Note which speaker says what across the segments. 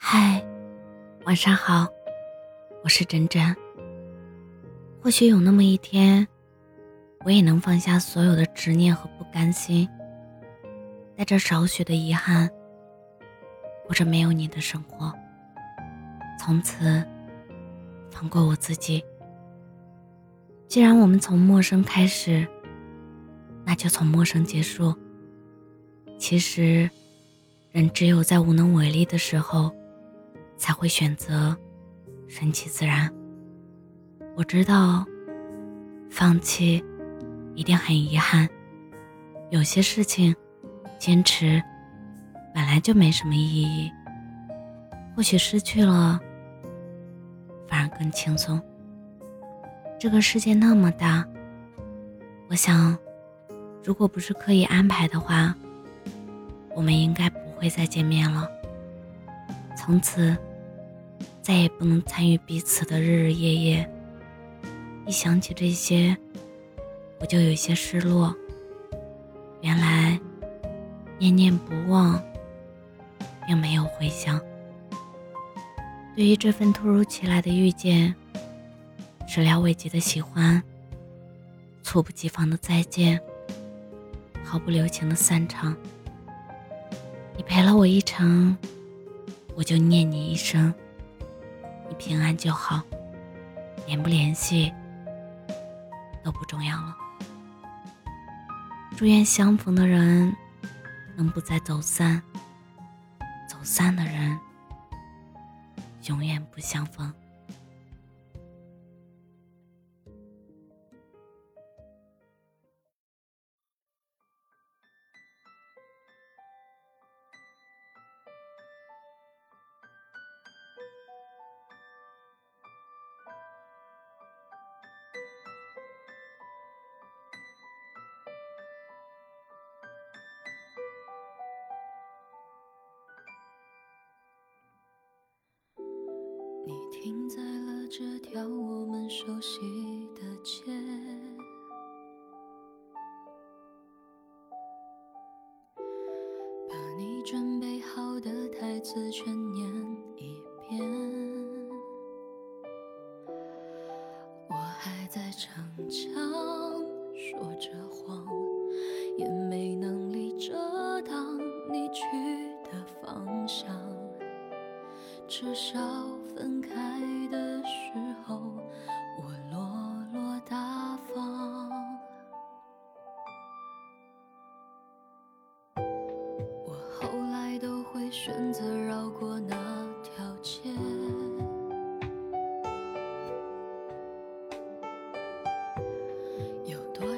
Speaker 1: 嗨，晚上好，我是真真。或许有那么一天，我也能放下所有的执念和不甘心，带着少许的遗憾，过着没有你的生活。从此，放过我自己。既然我们从陌生开始，那就从陌生结束。其实，人只有在无能为力的时候，才会选择顺其自然。我知道，放弃一定很遗憾。有些事情，坚持本来就没什么意义。或许失去了，反而更轻松。这个世界那么大，我想，如果不是刻意安排的话，我们应该不会再见面了。从此，再也不能参与彼此的日日夜夜。一想起这些，我就有些失落。原来，念念不忘，并没有回响。对于这份突如其来的遇见。始料未及的喜欢，猝不及防的再见，毫不留情的散场。你陪了我一程，我就念你一生。平安就好，联不联系都不重要了。祝愿相逢的人能不再走散，走散的人永远不相逢。
Speaker 2: 停在了这条我们熟悉的街，把你准备好的台词全念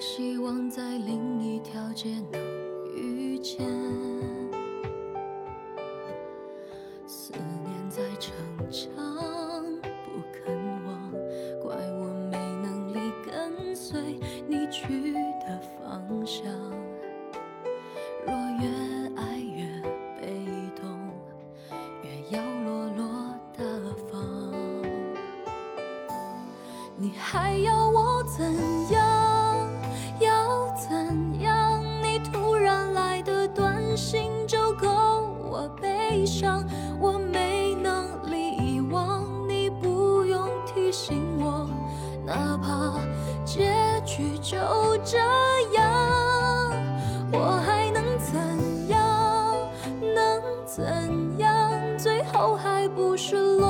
Speaker 2: 希望在另一条街能遇见。思念在逞强不肯忘，怪我没能力跟随你去的方向。若越爱越被动，越要落落大方。你还要我怎样？上。我没能力遗忘，你不用提醒我。哪怕结局就这样，我还能怎样？能怎样？最后还不是落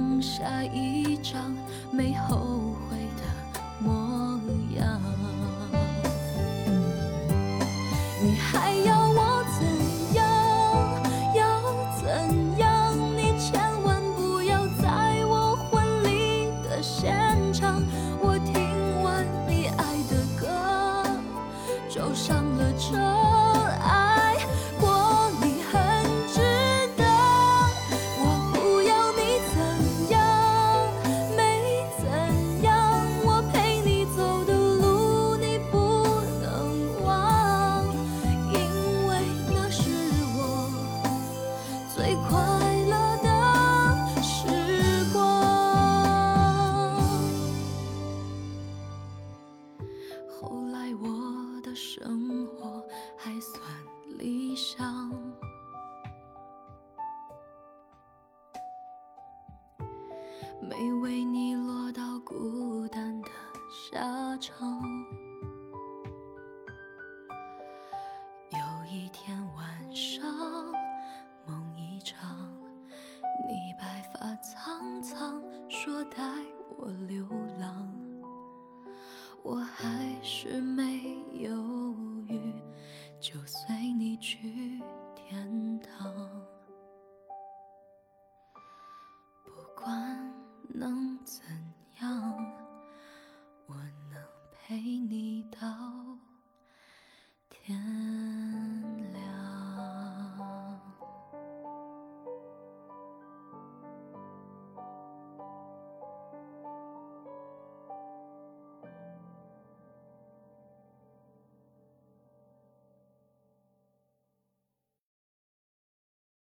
Speaker 2: 下一张没后悔后来我的生活还算理想没为你落到孤单的下场。有一天晚上，梦一场，你白发苍苍，说带我流能怎样？